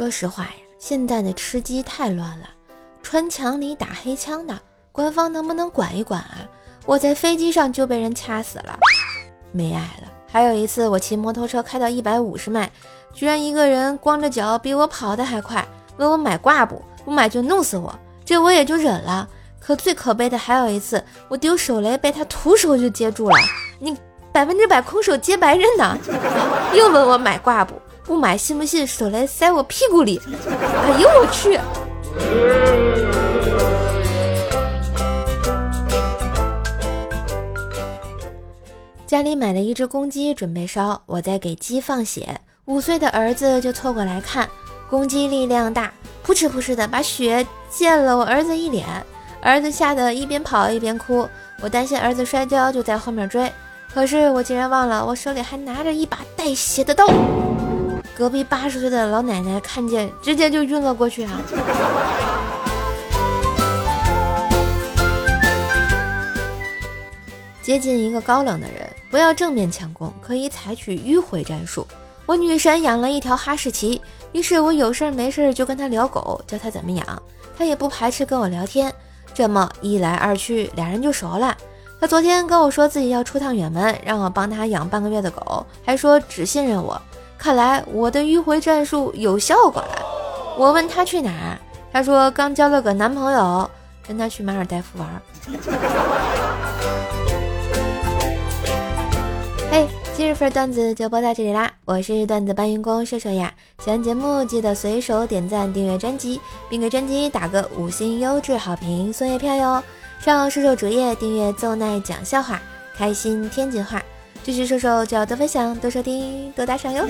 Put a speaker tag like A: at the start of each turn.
A: 说实话呀，现在的吃鸡太乱了，穿墙里打黑枪的，官方能不能管一管啊？我在飞机上就被人掐死了，没爱了。还有一次，我骑摩托车开到一百五十迈，居然一个人光着脚比我跑的还快，问我买挂不？不买就弄死我，这我也就忍了。可最可悲的还有一次，我丢手雷被他徒手就接住了，你百分之百空手接白刃呢？又问我买挂不？不买信不信手雷塞我屁股里？哎呦我去！家里买了一只公鸡，准备烧。我在给鸡放血，五岁的儿子就凑过来看。公鸡力量大，扑哧扑哧的把血溅了我儿子一脸。儿子吓得一边跑一边哭。我担心儿子摔跤，就在后面追。可是我竟然忘了，我手里还拿着一把带血的刀。隔壁八十岁的老奶奶看见，直接就晕了过去啊！接近一个高冷的人，不要正面强攻，可以采取迂回战术。我女神养了一条哈士奇，于是我有事没事就跟她聊狗，教她怎么养，她也不排斥跟我聊天。这么一来二去，俩人就熟了。她昨天跟我说自己要出趟远门，让我帮她养半个月的狗，还说只信任我。看来我的迂回战术有效果了。我问她去哪儿，她说刚交了个男朋友，跟他去马尔代夫玩。嘿，今日份段子就播到这里啦！我是段子搬运工瘦瘦呀，喜欢节目记得随手点赞、订阅专辑，并给专辑打个五星优质好评送月票哟！上瘦瘦主页订阅奏奈讲笑话，开心天津话，继续收收就要多分享、多收听、多打赏哟！